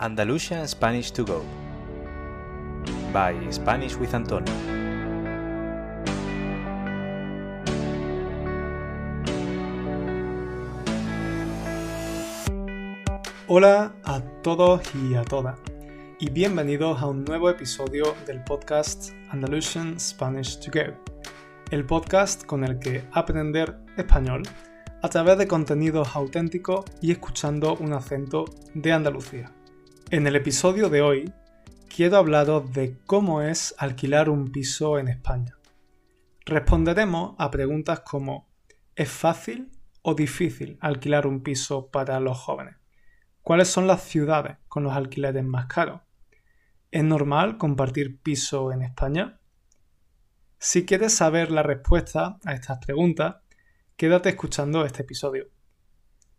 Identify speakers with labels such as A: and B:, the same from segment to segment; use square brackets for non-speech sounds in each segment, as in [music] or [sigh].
A: Andalusian Spanish to Go by Spanish with Antonio.
B: Hola a todos y a todas y bienvenidos a un nuevo episodio del podcast Andalusian Spanish to Go, el podcast con el que aprender español a través de contenidos auténticos y escuchando un acento de Andalucía. En el episodio de hoy quiero hablaros de cómo es alquilar un piso en España. Responderemos a preguntas como ¿es fácil o difícil alquilar un piso para los jóvenes? ¿Cuáles son las ciudades con los alquileres más caros? ¿Es normal compartir piso en España? Si quieres saber la respuesta a estas preguntas, quédate escuchando este episodio.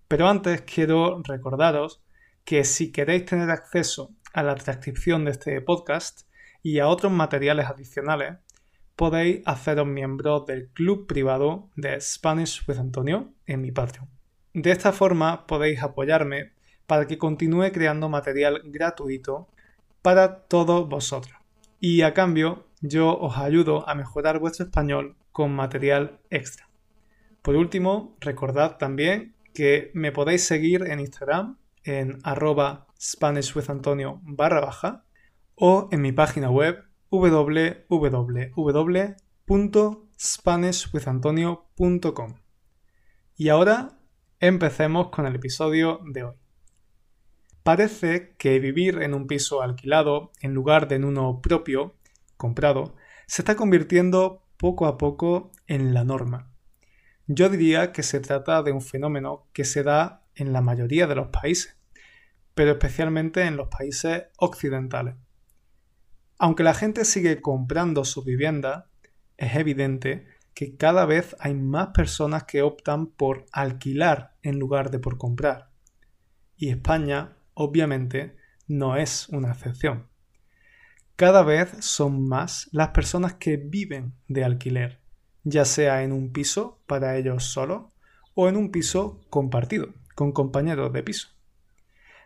B: Pero antes quiero recordaros que si queréis tener acceso a la transcripción de este podcast y a otros materiales adicionales, podéis haceros miembro del club privado de Spanish with Antonio en mi Patreon. De esta forma podéis apoyarme para que continúe creando material gratuito para todos vosotros. Y a cambio, yo os ayudo a mejorar vuestro español con material extra. Por último, recordad también que me podéis seguir en Instagram en arroba SpanishWithAntonio barra baja o en mi página web www.spanishwithantonio.com. Y ahora empecemos con el episodio de hoy. Parece que vivir en un piso alquilado en lugar de en uno propio, comprado, se está convirtiendo poco a poco en la norma. Yo diría que se trata de un fenómeno que se da en la mayoría de los países, pero especialmente en los países occidentales. Aunque la gente sigue comprando su vivienda, es evidente que cada vez hay más personas que optan por alquilar en lugar de por comprar. Y España, obviamente, no es una excepción. Cada vez son más las personas que viven de alquiler ya sea en un piso para ellos solos o en un piso compartido con compañeros de piso.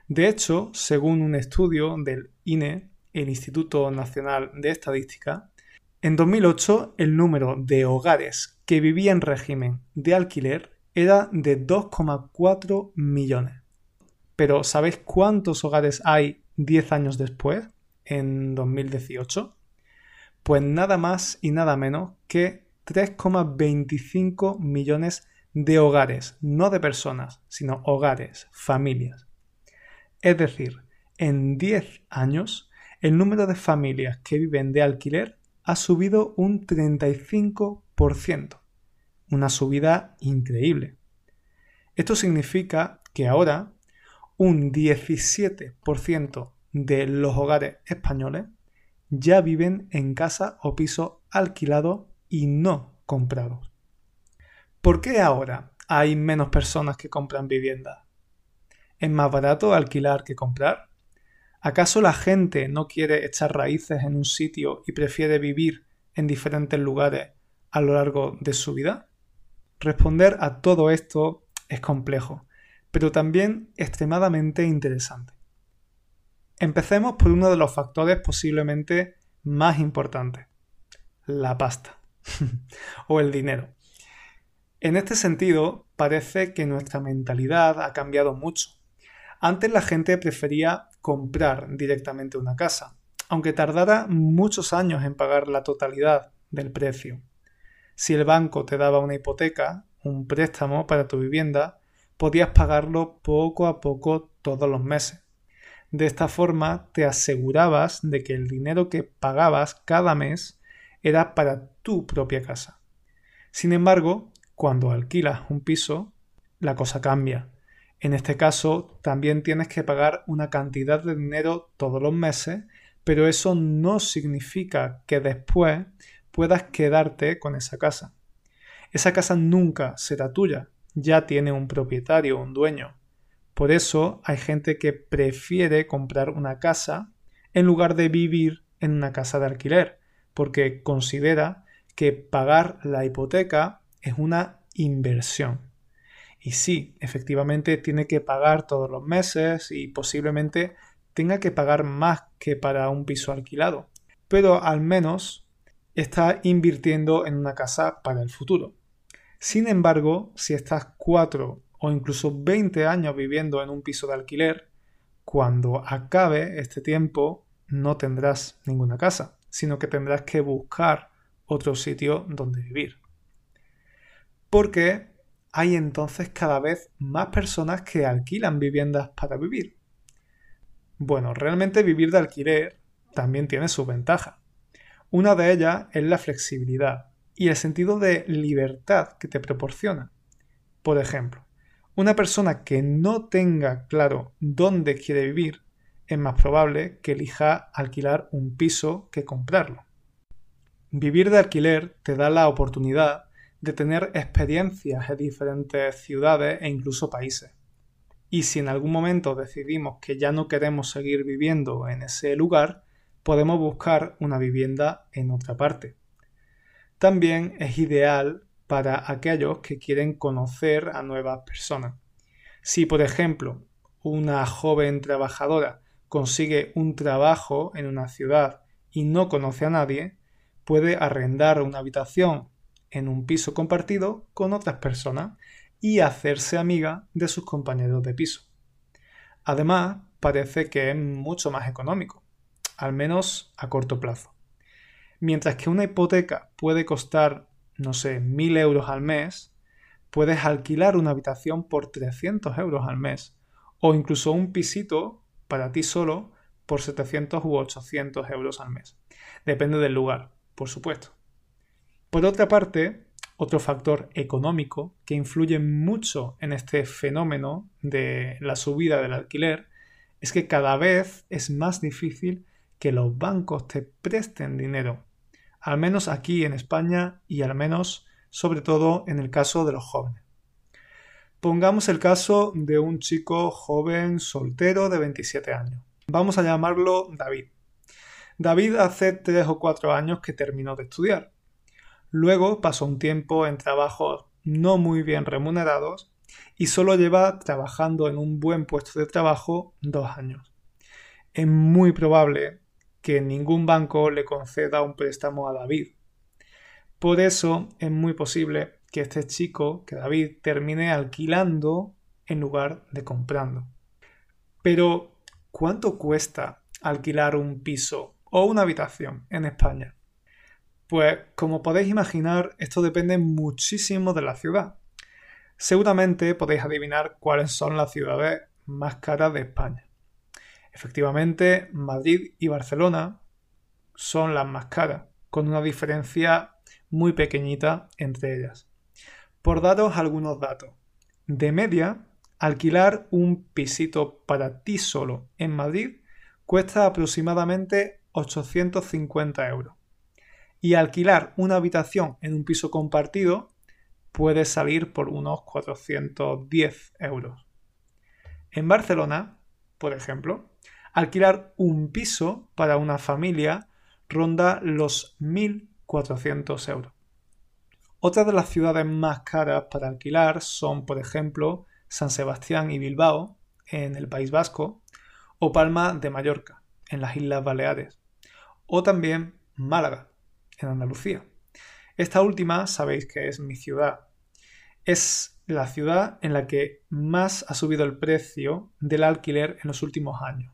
B: De hecho, según un estudio del INE, el Instituto Nacional de Estadística, en 2008 el número de hogares que vivían en régimen de alquiler era de 2,4 millones. Pero ¿sabéis cuántos hogares hay 10 años después, en 2018? Pues nada más y nada menos que 3,25 millones de hogares, no de personas, sino hogares, familias. Es decir, en 10 años, el número de familias que viven de alquiler ha subido un 35%, una subida increíble. Esto significa que ahora un 17% de los hogares españoles ya viven en casa o piso alquilado y no comprados. ¿Por qué ahora hay menos personas que compran vivienda? ¿Es más barato alquilar que comprar? ¿Acaso la gente no quiere echar raíces en un sitio y prefiere vivir en diferentes lugares a lo largo de su vida? Responder a todo esto es complejo, pero también extremadamente interesante. Empecemos por uno de los factores posiblemente más importantes, la pasta. [laughs] o el dinero. En este sentido, parece que nuestra mentalidad ha cambiado mucho. Antes la gente prefería comprar directamente una casa, aunque tardara muchos años en pagar la totalidad del precio. Si el banco te daba una hipoteca, un préstamo para tu vivienda, podías pagarlo poco a poco todos los meses. De esta forma te asegurabas de que el dinero que pagabas cada mes era para tu propia casa. Sin embargo, cuando alquilas un piso, la cosa cambia. En este caso, también tienes que pagar una cantidad de dinero todos los meses, pero eso no significa que después puedas quedarte con esa casa. Esa casa nunca será tuya, ya tiene un propietario, un dueño. Por eso hay gente que prefiere comprar una casa en lugar de vivir en una casa de alquiler, porque considera que pagar la hipoteca es una inversión. Y sí, efectivamente tiene que pagar todos los meses y posiblemente tenga que pagar más que para un piso alquilado, pero al menos está invirtiendo en una casa para el futuro. Sin embargo, si estás 4 o incluso 20 años viviendo en un piso de alquiler, cuando acabe este tiempo no tendrás ninguna casa, sino que tendrás que buscar otro sitio donde vivir. Porque hay entonces cada vez más personas que alquilan viviendas para vivir. Bueno, realmente vivir de alquiler también tiene su ventaja. Una de ellas es la flexibilidad y el sentido de libertad que te proporciona. Por ejemplo, una persona que no tenga claro dónde quiere vivir es más probable que elija alquilar un piso que comprarlo. Vivir de alquiler te da la oportunidad de tener experiencias en diferentes ciudades e incluso países. Y si en algún momento decidimos que ya no queremos seguir viviendo en ese lugar, podemos buscar una vivienda en otra parte. También es ideal para aquellos que quieren conocer a nuevas personas. Si, por ejemplo, una joven trabajadora consigue un trabajo en una ciudad y no conoce a nadie, puede arrendar una habitación en un piso compartido con otras personas y hacerse amiga de sus compañeros de piso. Además, parece que es mucho más económico, al menos a corto plazo. Mientras que una hipoteca puede costar, no sé, mil euros al mes, puedes alquilar una habitación por 300 euros al mes o incluso un pisito para ti solo por 700 u 800 euros al mes. Depende del lugar, por supuesto. Por otra parte, otro factor económico que influye mucho en este fenómeno de la subida del alquiler es que cada vez es más difícil que los bancos te presten dinero, al menos aquí en España y al menos sobre todo en el caso de los jóvenes. Pongamos el caso de un chico joven soltero de 27 años. Vamos a llamarlo David. David hace 3 o 4 años que terminó de estudiar Luego pasó un tiempo en trabajos no muy bien remunerados y solo lleva trabajando en un buen puesto de trabajo dos años. Es muy probable que ningún banco le conceda un préstamo a David. Por eso es muy posible que este chico, que David, termine alquilando en lugar de comprando. Pero, ¿cuánto cuesta alquilar un piso o una habitación en España? Pues como podéis imaginar, esto depende muchísimo de la ciudad. Seguramente podéis adivinar cuáles son las ciudades más caras de España. Efectivamente, Madrid y Barcelona son las más caras, con una diferencia muy pequeñita entre ellas. Por daros algunos datos. De media, alquilar un pisito para ti solo en Madrid cuesta aproximadamente 850 euros y alquilar una habitación en un piso compartido puede salir por unos 410 euros. En Barcelona, por ejemplo, alquilar un piso para una familia ronda los 1.400 euros. Otras de las ciudades más caras para alquilar son, por ejemplo, San Sebastián y Bilbao, en el País Vasco, o Palma de Mallorca, en las Islas Baleares, o también Málaga, en Andalucía. Esta última sabéis que es mi ciudad. Es la ciudad en la que más ha subido el precio del alquiler en los últimos años.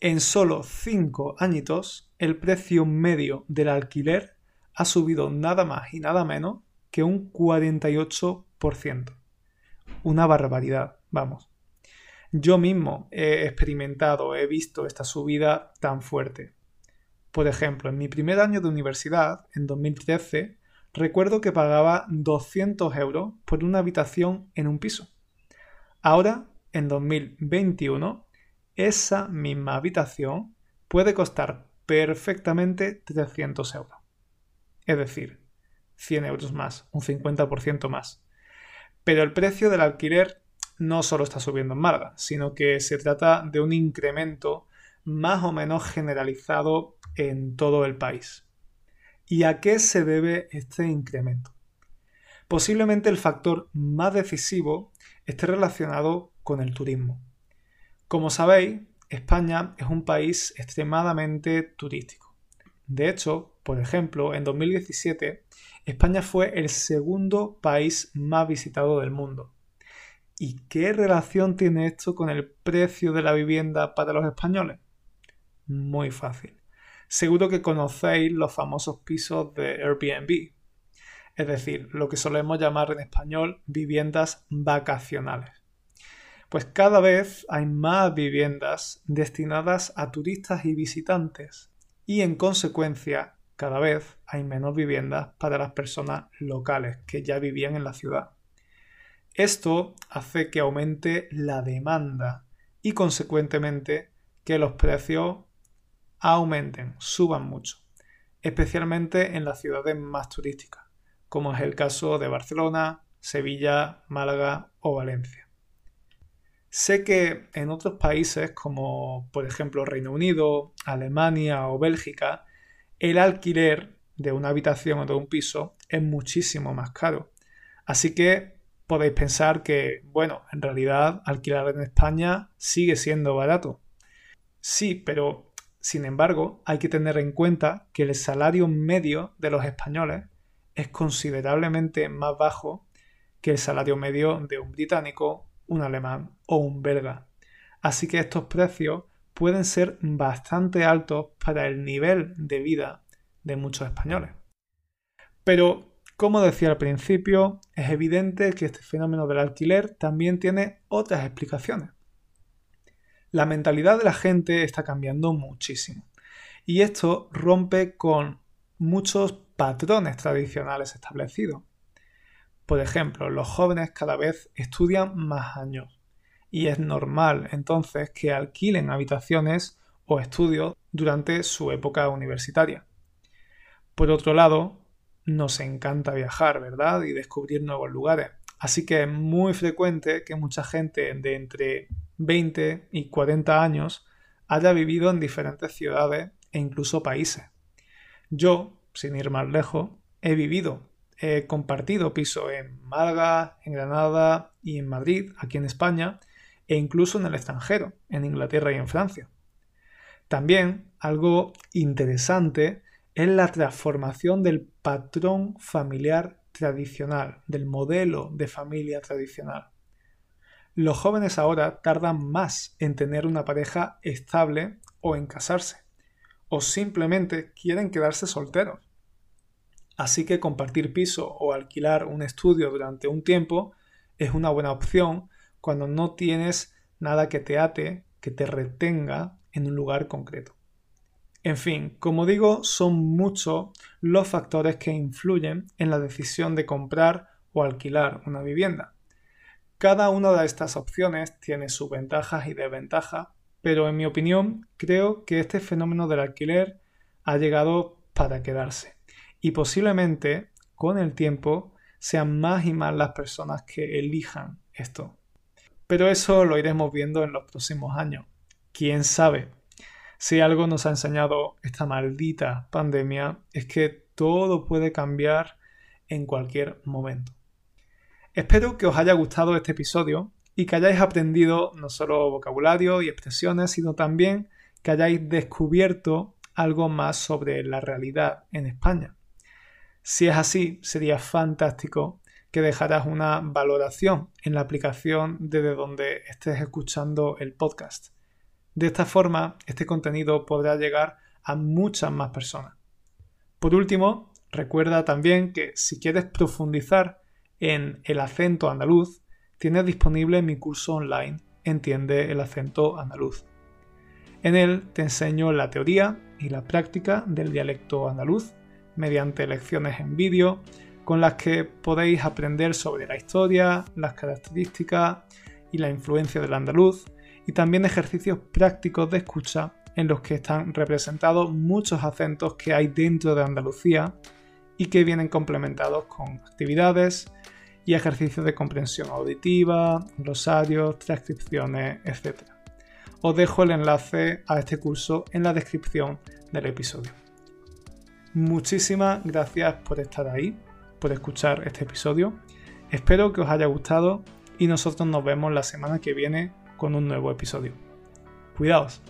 B: En solo 5 añitos, el precio medio del alquiler ha subido nada más y nada menos que un 48%. Una barbaridad, vamos. Yo mismo he experimentado, he visto esta subida tan fuerte. Por ejemplo, en mi primer año de universidad, en 2013, recuerdo que pagaba 200 euros por una habitación en un piso. Ahora, en 2021, esa misma habitación puede costar perfectamente 300 euros. Es decir, 100 euros más, un 50% más. Pero el precio del alquiler no solo está subiendo en Málaga, sino que se trata de un incremento más o menos generalizado en todo el país. ¿Y a qué se debe este incremento? Posiblemente el factor más decisivo esté relacionado con el turismo. Como sabéis, España es un país extremadamente turístico. De hecho, por ejemplo, en 2017 España fue el segundo país más visitado del mundo. ¿Y qué relación tiene esto con el precio de la vivienda para los españoles? Muy fácil. Seguro que conocéis los famosos pisos de Airbnb, es decir, lo que solemos llamar en español viviendas vacacionales. Pues cada vez hay más viviendas destinadas a turistas y visitantes y en consecuencia cada vez hay menos viviendas para las personas locales que ya vivían en la ciudad. Esto hace que aumente la demanda y consecuentemente que los precios aumenten, suban mucho, especialmente en las ciudades más turísticas, como es el caso de Barcelona, Sevilla, Málaga o Valencia. Sé que en otros países como por ejemplo Reino Unido, Alemania o Bélgica, el alquiler de una habitación o de un piso es muchísimo más caro. Así que podéis pensar que, bueno, en realidad alquilar en España sigue siendo barato. Sí, pero sin embargo hay que tener en cuenta que el salario medio de los españoles es considerablemente más bajo que el salario medio de un británico, un alemán o un belga. Así que estos precios pueden ser bastante altos para el nivel de vida de muchos españoles. Pero, como decía al principio, es evidente que este fenómeno del alquiler también tiene otras explicaciones. La mentalidad de la gente está cambiando muchísimo y esto rompe con muchos patrones tradicionales establecidos. Por ejemplo, los jóvenes cada vez estudian más años y es normal entonces que alquilen habitaciones o estudios durante su época universitaria. Por otro lado, nos encanta viajar, ¿verdad? Y descubrir nuevos lugares. Así que es muy frecuente que mucha gente de entre 20 y 40 años haya vivido en diferentes ciudades e incluso países. Yo, sin ir más lejos, he vivido He compartido piso en Málaga, en Granada y en Madrid, aquí en España, e incluso en el extranjero, en Inglaterra y en Francia. También algo interesante es la transformación del patrón familiar tradicional, del modelo de familia tradicional. Los jóvenes ahora tardan más en tener una pareja estable o en casarse, o simplemente quieren quedarse solteros. Así que compartir piso o alquilar un estudio durante un tiempo es una buena opción cuando no tienes nada que te ate, que te retenga en un lugar concreto. En fin, como digo, son muchos los factores que influyen en la decisión de comprar o alquilar una vivienda. Cada una de estas opciones tiene sus ventajas y desventajas, pero en mi opinión creo que este fenómeno del alquiler ha llegado para quedarse y posiblemente con el tiempo sean más y más las personas que elijan esto. Pero eso lo iremos viendo en los próximos años. ¿Quién sabe? Si algo nos ha enseñado esta maldita pandemia es que todo puede cambiar en cualquier momento. Espero que os haya gustado este episodio y que hayáis aprendido no solo vocabulario y expresiones, sino también que hayáis descubierto algo más sobre la realidad en España. Si es así, sería fantástico que dejaras una valoración en la aplicación desde donde estés escuchando el podcast. De esta forma, este contenido podrá llegar a muchas más personas. Por último, recuerda también que si quieres profundizar en el acento andaluz, tienes disponible mi curso online Entiende el acento andaluz. En él te enseño la teoría y la práctica del dialecto andaluz mediante lecciones en vídeo con las que podéis aprender sobre la historia, las características y la influencia del andaluz y también ejercicios prácticos de escucha en los que están representados muchos acentos que hay dentro de Andalucía y que vienen complementados con actividades y ejercicios de comprensión auditiva, glosarios, transcripciones, etc. Os dejo el enlace a este curso en la descripción del episodio. Muchísimas gracias por estar ahí, por escuchar este episodio. Espero que os haya gustado y nosotros nos vemos la semana que viene con un nuevo episodio. Cuidaos.